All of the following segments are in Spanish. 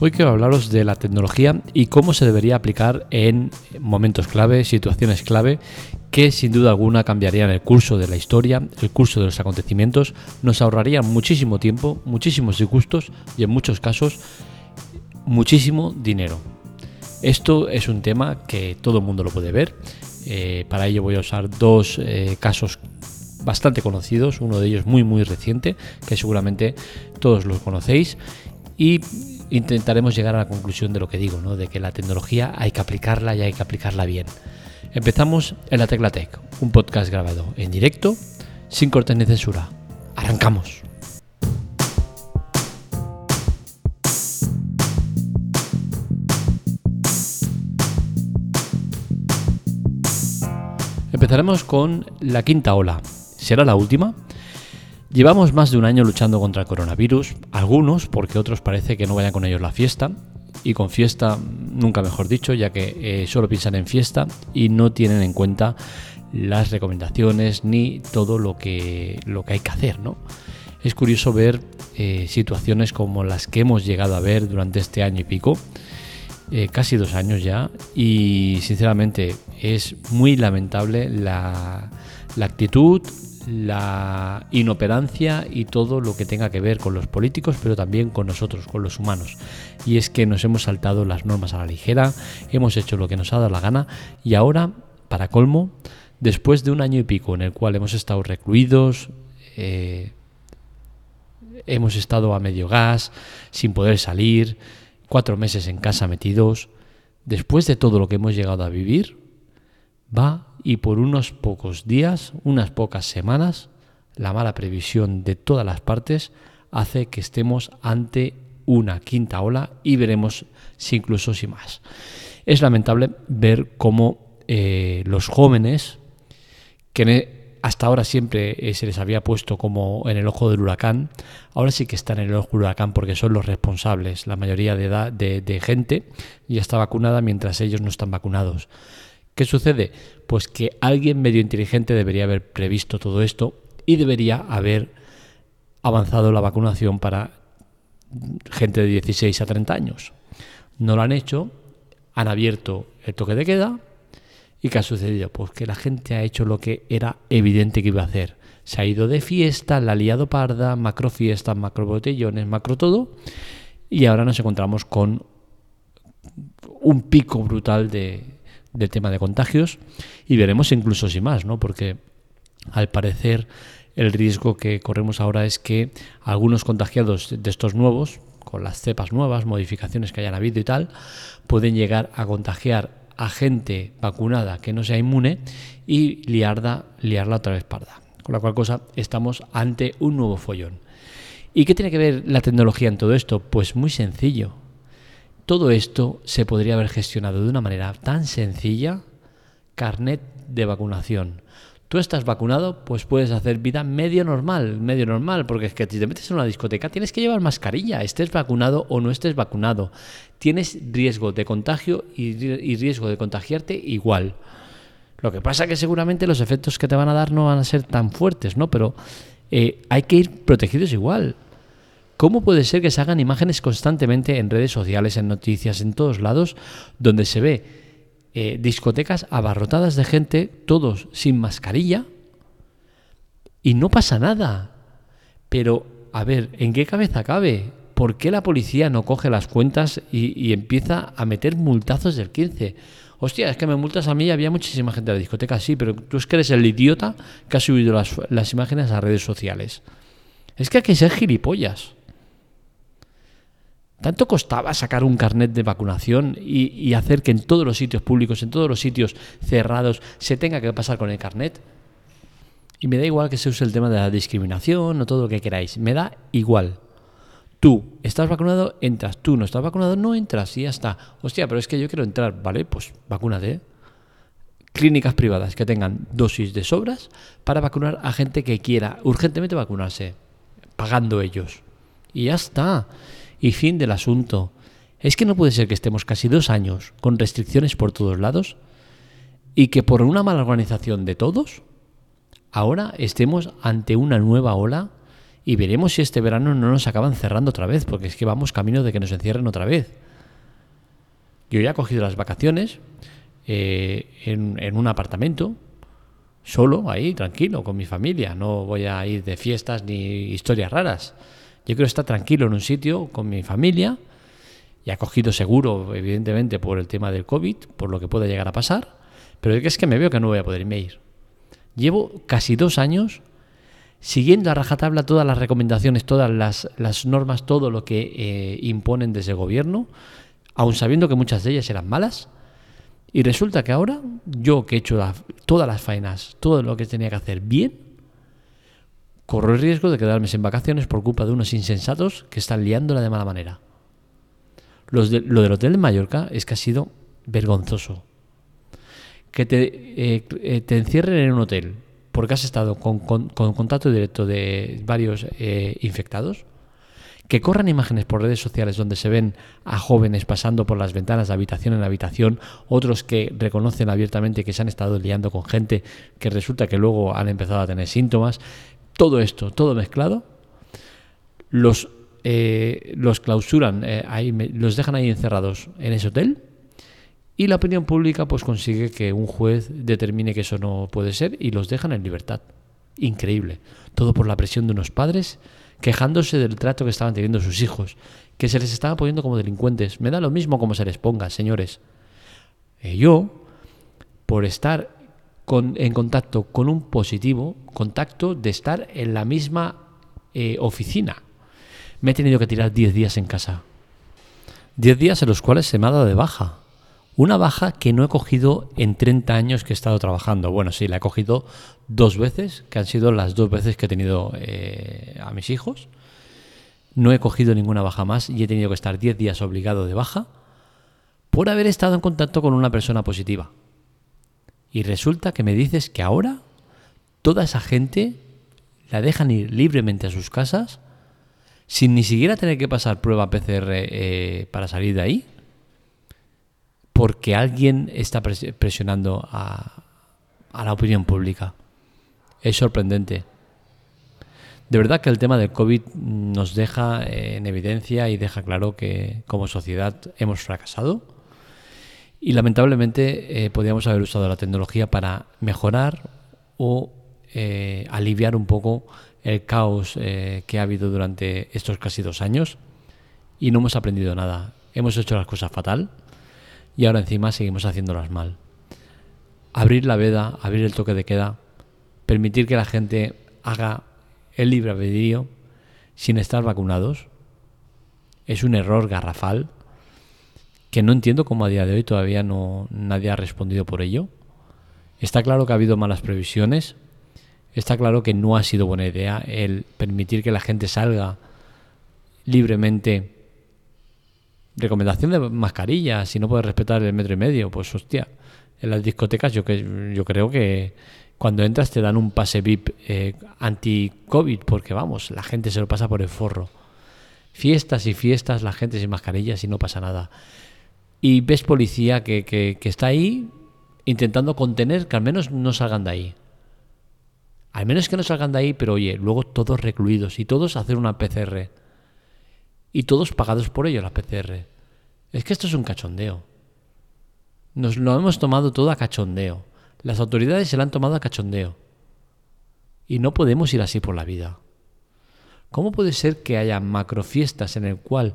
Hoy quiero hablaros de la tecnología y cómo se debería aplicar en momentos clave, situaciones clave, que sin duda alguna cambiarían el curso de la historia, el curso de los acontecimientos, nos ahorrarían muchísimo tiempo, muchísimos disgustos y en muchos casos muchísimo dinero. Esto es un tema que todo el mundo lo puede ver. Eh, para ello voy a usar dos eh, casos bastante conocidos, uno de ellos muy muy reciente, que seguramente todos los conocéis, y intentaremos llegar a la conclusión de lo que digo, ¿no? de que la tecnología hay que aplicarla y hay que aplicarla bien. Empezamos en la Tecla Tech, un podcast grabado en directo, sin cortes ni censura. ¡Arrancamos! Empezaremos con la quinta ola. ¿Será la última? Llevamos más de un año luchando contra el coronavirus, algunos porque otros parece que no vayan con ellos la fiesta, y con fiesta nunca mejor dicho, ya que eh, solo piensan en fiesta y no tienen en cuenta las recomendaciones ni todo lo que, lo que hay que hacer, ¿no? Es curioso ver eh, situaciones como las que hemos llegado a ver durante este año y pico, eh, casi dos años ya y sinceramente es muy lamentable la, la actitud, la inoperancia y todo lo que tenga que ver con los políticos, pero también con nosotros, con los humanos. Y es que nos hemos saltado las normas a la ligera, hemos hecho lo que nos ha dado la gana y ahora, para colmo, después de un año y pico en el cual hemos estado recluidos, eh, hemos estado a medio gas, sin poder salir, cuatro meses en casa metidos, después de todo lo que hemos llegado a vivir, va y por unos pocos días, unas pocas semanas, la mala previsión de todas las partes hace que estemos ante una quinta ola y veremos si incluso si más. Es lamentable ver cómo eh, los jóvenes, que hasta ahora siempre eh, se les había puesto como en el ojo del huracán, ahora sí que están en el ojo del huracán porque son los responsables. La mayoría de, edad, de, gente ya está vacunada mientras ellos no están vacunados. ¿Qué sucede? Pues que alguien medio inteligente debería haber previsto todo esto y debería haber avanzado la vacunación para gente de 16 a 30 años. No lo han hecho, han abierto el toque de queda ¿Y qué ha sucedido? Pues que la gente ha hecho lo que era evidente que iba a hacer. Se ha ido de fiesta, la ha liado parda, macro fiestas, macro botellones, macro todo. Y ahora nos encontramos con un pico brutal de, del tema de contagios. Y veremos incluso si más, ¿no? Porque al parecer el riesgo que corremos ahora es que algunos contagiados de estos nuevos, con las cepas nuevas, modificaciones que hayan habido y tal, pueden llegar a contagiar a gente vacunada que no sea inmune y liarla, liarla otra vez parda. Con la cual cosa estamos ante un nuevo follón. ¿Y qué tiene que ver la tecnología en todo esto? Pues muy sencillo. Todo esto se podría haber gestionado de una manera tan sencilla, carnet de vacunación tú estás vacunado, pues puedes hacer vida medio normal, medio normal, porque es que si te metes en una discoteca tienes que llevar mascarilla, estés vacunado o no estés vacunado. Tienes riesgo de contagio y, riesgo de contagiarte igual. Lo que pasa que seguramente los efectos que te van a dar no van a ser tan fuertes, ¿no? Pero eh, hay que ir protegidos igual. ¿Cómo puede ser que se hagan imágenes constantemente en redes sociales, en noticias, en todos lados, donde se ve eh, discotecas abarrotadas de gente, todos sin mascarilla, y no pasa nada. Pero, a ver, ¿en qué cabeza cabe? ¿Por qué la policía no coge las cuentas y, empieza a meter multazos del 15? Hostia, es que me multas a mí y había muchísima gente en la discoteca, sí, pero tú es que eres el idiota que ha subido las, las imágenes a redes sociales. Es que hay que ser gilipollas. ¿Tanto costaba sacar un carnet de vacunación y, hacer que en todos los sitios públicos, en todos los sitios cerrados, se tenga que pasar con el carnet? Y me da igual que se use el tema de la discriminación o todo lo que queráis. Me da igual. Tú estás vacunado, entras. Tú no estás vacunado, no entras y ya está. Hostia, pero es que yo quiero entrar. Vale, pues vacúnate. Clínicas privadas que tengan dosis de sobras para vacunar a gente que quiera urgentemente vacunarse, pagando ellos. Y ya está. Y fin del asunto. Es que no puede ser que estemos casi dos años con restricciones por todos lados y que por una mala organización de todos, ahora estemos ante una nueva ola y veremos si este verano no nos acaban cerrando otra vez, porque es que vamos camino de que nos encierren otra vez. Yo ya he cogido las vacaciones eh, en, en un apartamento, solo, ahí, tranquilo, con mi familia. No voy a ir de fiestas ni historias raras. Yo quiero estar tranquilo en un sitio con mi familia. Y ha cogido seguro, evidentemente, por el tema del COVID, por lo que pueda llegar a pasar. Pero es que me veo que no voy a poder irme ir. Llevo casi dos años siguiendo a rajatabla todas las recomendaciones, todas las, normas, todo lo que eh, imponen desde el gobierno, aun sabiendo que muchas de ellas eran malas. Y resulta que ahora, yo que he hecho todas las faenas, todo lo que tenía que hacer bien, corro el riesgo de quedarme sin vacaciones por culpa de unos insensatos que están liándola de mala manera. Lo del hotel de Mallorca es que ha sido vergonzoso. Que te, eh, eh, encierren en un hotel porque has estado con, contacto directo de varios eh, infectados, que corran imágenes por redes sociales donde se ven a jóvenes pasando por las ventanas de habitación en habitación, otros que reconocen abiertamente que se han estado liando con gente que resulta que luego han empezado a tener síntomas, todo esto, todo mezclado, los, eh, los clausuran, eh, ahí, los dejan ahí encerrados en ese hotel y la opinión pública pues consigue que un juez determine que eso no puede ser y los dejan en libertad. Increíble. Todo por la presión de unos padres quejándose del trato que estaban teniendo sus hijos, que se les estaba poniendo como delincuentes. Me da lo mismo como se les ponga, señores. Eh, yo, por estar en contacto con un positivo, contacto de estar en la misma eh, oficina, me he tenido que tirar 10 días en casa. 10 días en los cuales se me ha dado de baja. Una baja que no he cogido en 30 años que he estado trabajando. Bueno, sí, la he cogido dos veces, que han sido las dos veces que he tenido eh, a mis hijos. No he cogido ninguna baja más y he tenido que estar 10 días obligado de baja por haber estado en contacto con una persona positiva. Y resulta que me dices que ahora toda esa gente la dejan ir libremente a sus casas sin ni siquiera tener que pasar prueba PCR eh, para salir de ahí porque alguien está presionando a, la opinión pública. Es sorprendente. De verdad que el tema del COVID nos deja en evidencia y deja claro que como sociedad hemos fracasado y lamentablemente eh, podríamos haber usado la tecnología para mejorar o eh, aliviar un poco el caos eh, que ha habido durante estos casi dos años y no hemos aprendido nada. Hemos hecho las cosas fatal y ahora encima seguimos haciéndolas mal. Abrir la veda, abrir el toque de queda, permitir que la gente haga el libre albedrío sin estar vacunados, es un error garrafal que no entiendo cómo a día de hoy todavía no nadie ha respondido por ello. Está claro que ha habido malas previsiones, está claro que no ha sido buena idea el permitir que la gente salga libremente recomendación de mascarilla, si no puedes respetar el metro y medio, pues hostia, en las discotecas yo, que, yo creo que cuando entras te dan un pase VIP eh, anti-COVID, porque vamos, la gente se lo pasa por el forro. Fiestas y fiestas, la gente sin mascarillas y no pasa nada. Y ves policía que, que, está ahí intentando contener que al menos no salgan de ahí. Al menos que no salgan de ahí, pero oye, luego todos recluidos y todos hacer una PCR y todos pagados por ello la PCR. Es que esto es un cachondeo. Nos lo hemos tomado todo a cachondeo. Las autoridades se lo han tomado a cachondeo. Y no podemos ir así por la vida. ¿Cómo puede ser que haya macrofiestas en el cual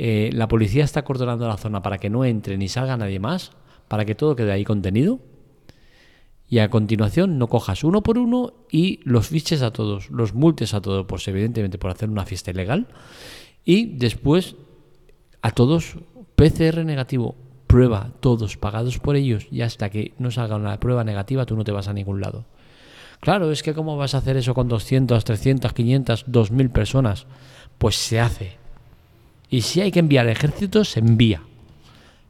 eh, la policía está acordonando la zona para que no entre ni salga nadie más, para que todo quede ahí contenido? Y a continuación no cojas uno por uno y los fiches a todos, los multes a todos, pues evidentemente por hacer una fiesta ilegal y después a todos PCR negativo, prueba, todos pagados por ellos y hasta que no salga una prueba negativa tú no te vas a ningún lado. Claro, es que ¿cómo vas a hacer eso con 200, 300, 500, 2000 personas? Pues se hace. Y si hay que enviar ejércitos, se envía.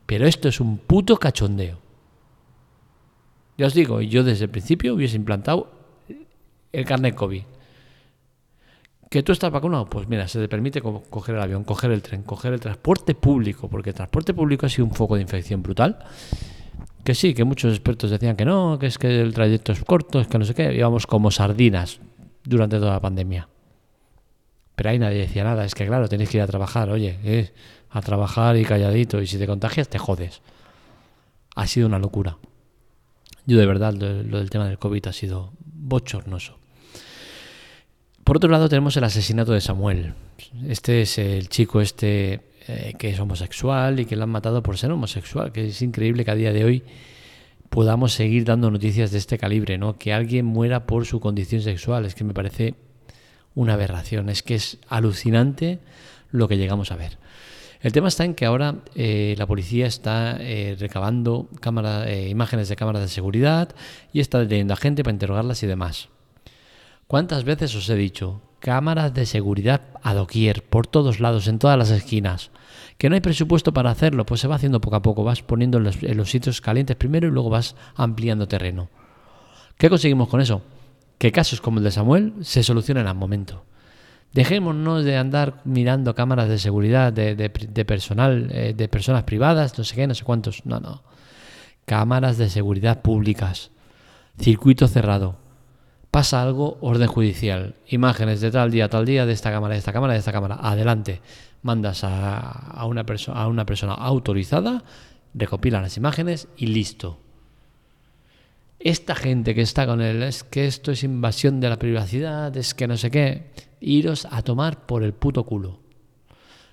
Pero esto es un puto cachondeo. Ya os digo, yo desde el principio hubiese implantado el carnet COVID. ¿Que tú estás vacunado? Pues mira, se te permite coger el avión, coger el tren, coger el transporte público, porque el transporte público ha sido un foco de infección brutal. Que sí, que muchos expertos decían que no, que es que el trayecto es corto, es que no sé qué, íbamos como sardinas durante toda la pandemia. Pero ahí nadie decía nada. Es que claro, tenéis que ir a trabajar. Oye, a trabajar y calladito. Y si te contagias, te jodes. Ha sido una locura. Yo de verdad, lo, del tema del COVID ha sido bochornoso. Por otro lado tenemos el asesinato de Samuel. Este es el chico este eh, que es homosexual y que lo han matado por ser homosexual, que es increíble que a día de hoy podamos seguir dando noticias de este calibre, ¿no? Que alguien muera por su condición sexual, es que me parece una aberración, es que es alucinante lo que llegamos a ver. El tema está en que ahora eh, la policía está eh, recabando eh, imágenes de cámaras de seguridad y está deteniendo a gente para interrogarlas y demás. ¿Cuántas veces os he dicho? Cámaras de seguridad a doquier, por todos lados, en todas las esquinas. Que no hay presupuesto para hacerlo, pues se va haciendo poco a poco, vas poniendo en los, sitios calientes primero y luego vas ampliando terreno. ¿Qué conseguimos con eso? Que casos como el de Samuel se solucionen al momento. Dejémonos de andar mirando cámaras de seguridad de, personal, eh, de personas privadas, no sé qué, no sé cuántos. No, no. Cámaras de seguridad públicas. Circuito cerrado. Pasa algo, orden judicial. Imágenes de tal día, tal día, de esta cámara, de esta cámara, de esta cámara. Adelante mandas a, una, a una persona autorizada, recopila las imágenes y listo. Esta gente que está con él, es que esto es invasión de la privacidad, es que no sé qué, iros a tomar por el puto culo.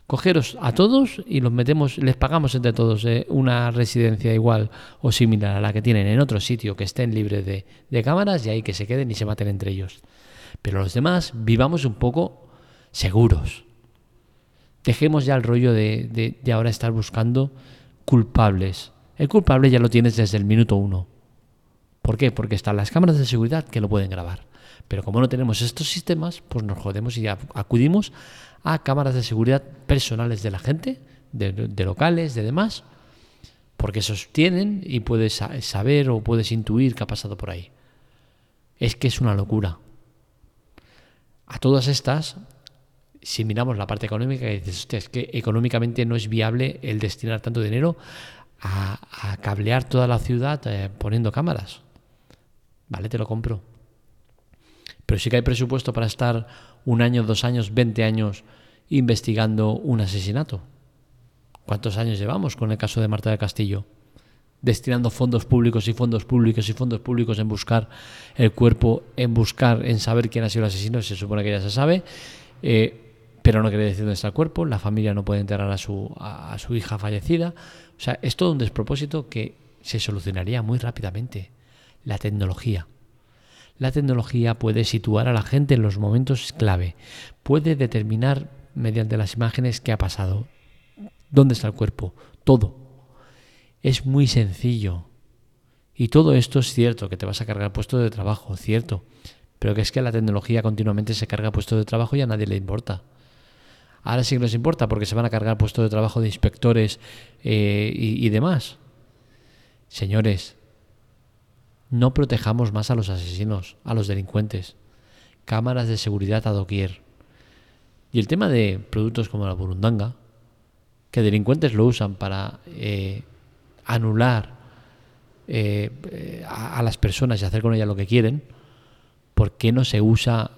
Cogeros a todos y los metemos, les pagamos entre todos eh, una residencia igual o similar a la que tienen en otro sitio que estén libres de, de cámaras y ahí que se queden y se maten entre ellos. Pero los demás vivamos un poco seguros. Dejemos ya el rollo de, ahora estar buscando culpables. El culpable ya lo tienes desde el minuto uno. ¿Por qué? Porque están las cámaras de seguridad que lo pueden grabar. Pero como no tenemos estos sistemas, pues nos jodemos y acudimos a cámaras de seguridad personales de la gente, de, locales, de demás, porque esos tienen y puedes saber o puedes intuir qué ha pasado por ahí. Es que es una locura. A todas estas si miramos la parte económica, dices, es que económicamente no es viable el destinar tanto dinero a, cablear toda la ciudad eh, poniendo cámaras. Vale, te lo compro. Pero sí que hay presupuesto para estar un año, dos años, veinte años investigando un asesinato. ¿Cuántos años llevamos con el caso de Marta del Castillo? Destinando fondos públicos y fondos públicos y fondos públicos en buscar el cuerpo, en buscar, en saber quién ha sido el asesino, se supone que ya se sabe. Eh, pero no quiere decir dónde está el cuerpo, la familia no puede enterrar a su, a, su hija fallecida. O sea, es todo un despropósito que se solucionaría muy rápidamente. La tecnología. La tecnología puede situar a la gente en los momentos clave, puede determinar mediante las imágenes qué ha pasado, dónde está el cuerpo, todo. Es muy sencillo. Y todo esto es cierto, que te vas a cargar puesto de trabajo, cierto. Pero que es que la tecnología continuamente se carga puesto de trabajo y a nadie le importa. Ahora sí que nos importa porque se van a cargar puestos de trabajo de inspectores eh, y, demás. Señores, no protejamos más a los asesinos, a los delincuentes. Cámaras de seguridad a doquier. Y el tema de productos como la burundanga, que delincuentes lo usan para eh, anular eh, a, a, las personas y hacer con ellas lo que quieren, ¿por qué no se usa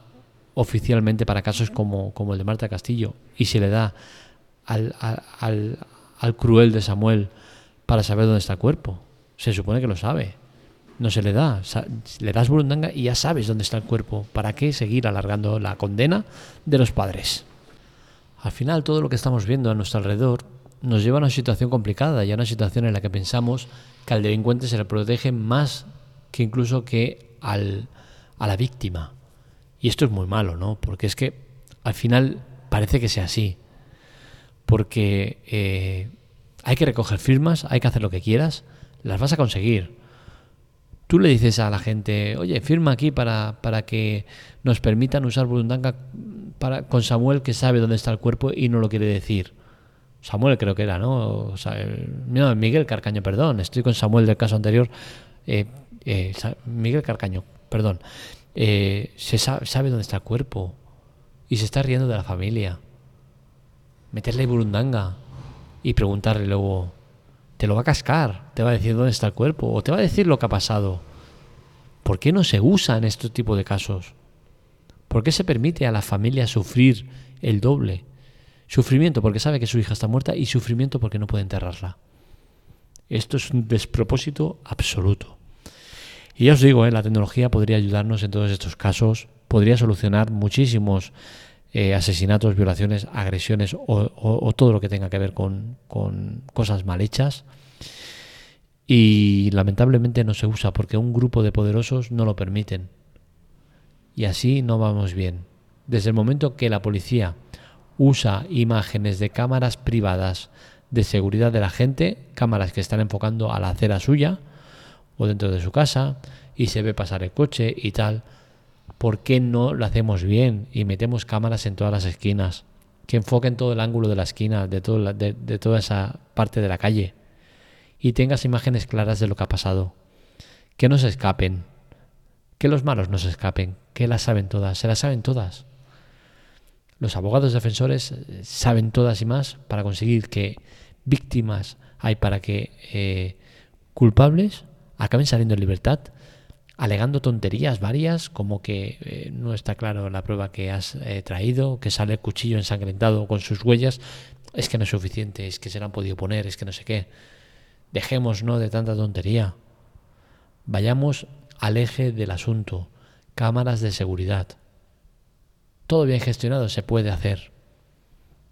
oficialmente para casos como, como el de Marta Castillo y se le da al, cruel de Samuel para saber dónde está el cuerpo. Se supone que lo sabe. No se le da. Le das burundanga y ya sabes dónde está el cuerpo. ¿Para qué seguir alargando la condena de los padres? Al final, todo lo que estamos viendo a nuestro alrededor nos lleva a una situación complicada y a una situación en la que pensamos que al delincuente se le protege más que incluso que al, a la víctima. Y esto es muy malo, ¿no? Porque es que al final parece que sea así. Porque eh, hay que recoger firmas, hay que hacer lo que quieras, las vas a conseguir. Tú le dices a la gente, oye, firma aquí para, para que nos permitan usar Burundanga para, con Samuel que sabe dónde está el cuerpo y no lo quiere decir. Samuel creo que era, ¿no? Sea, no, Miguel Carcaño, perdón, estoy con Samuel del caso anterior. Eh, eh, Miguel Carcaño, perdón. Eh, se sabe, dónde está el cuerpo y se está riendo de la familia. Meterle burundanga y preguntarle luego, te lo va a cascar, te va a decir dónde está el cuerpo o te va a decir lo que ha pasado. ¿Por qué no se usa en este tipo de casos? ¿Por qué se permite a la familia sufrir el doble. Sufrimiento porque sabe que su hija está muerta y sufrimiento porque no puede enterrarla. Esto es un despropósito absoluto. Y ya os digo, ¿eh? la tecnología podría ayudarnos en todos estos casos, podría solucionar muchísimos eh, asesinatos, violaciones, agresiones o, todo lo que tenga que ver con, con cosas mal hechas. Y lamentablemente no se usa porque un grupo de poderosos no lo permiten. Y así no vamos bien. Desde el momento que la policía usa imágenes de cámaras privadas de seguridad de la gente, cámaras que están enfocando a la acera suya o dentro de su casa y se ve pasar el coche y tal, ¿por qué no lo hacemos bien y metemos cámaras en todas las esquinas? Que enfoquen todo el ángulo de la esquina, de, de, toda esa parte de la calle y tengas imágenes claras de lo que ha pasado. Que no se escapen, que los malos no se escapen, que las saben todas, se las saben todas. Los abogados defensores eh, saben todas y más para conseguir que víctimas hay para que eh, culpables acaben saliendo en libertad, alegando tonterías varias, como que eh, no está claro la prueba que has traído, que sale el cuchillo ensangrentado con sus huellas, es que no es suficiente, es que se lo han podido poner, es que no sé qué. Dejemos no de tanta tontería. Vayamos al eje del asunto, cámaras de seguridad todo bien gestionado se puede hacer.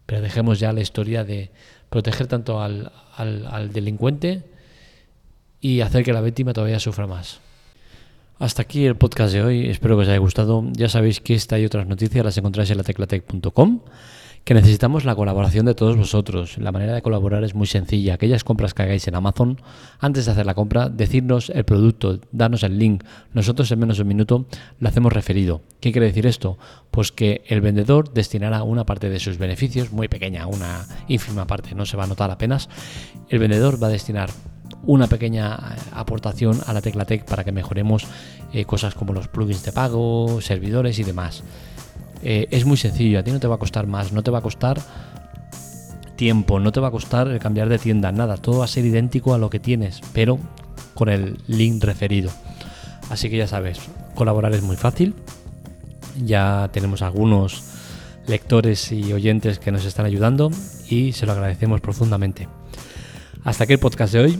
Pero dejemos ya la historia de proteger tanto al, delincuente y hacer que la víctima todavía sufra más. Hasta aquí el podcast de hoy, espero que os haya gustado. Ya sabéis que esta y otras noticias las encontráis en la teclatec.com que necesitamos la colaboración de todos vosotros. La manera de colaborar es muy sencilla. Aquellas compras que hagáis en Amazon, antes de hacer la compra, decirnos el producto, darnos el link. Nosotros en menos de un minuto lo hacemos referido. ¿Qué quiere decir esto? Pues que el vendedor destinará una parte de sus beneficios, muy pequeña, una ínfima parte, no se va a notar apenas. El vendedor va a destinar una pequeña eh, aportación a la Teclatec para que mejoremos eh, cosas como los plugins de pago, servidores y demás. Eh, es muy sencillo, a ti no te va a costar más, no te va a costar tiempo, no te va a costar cambiar de tienda, nada, todo va a ser idéntico a lo que tienes, pero con el link referido. Así que ya sabes, colaborar es muy fácil. Ya tenemos algunos lectores y oyentes que nos están ayudando y se lo agradecemos profundamente. Hasta aquí el podcast de hoy.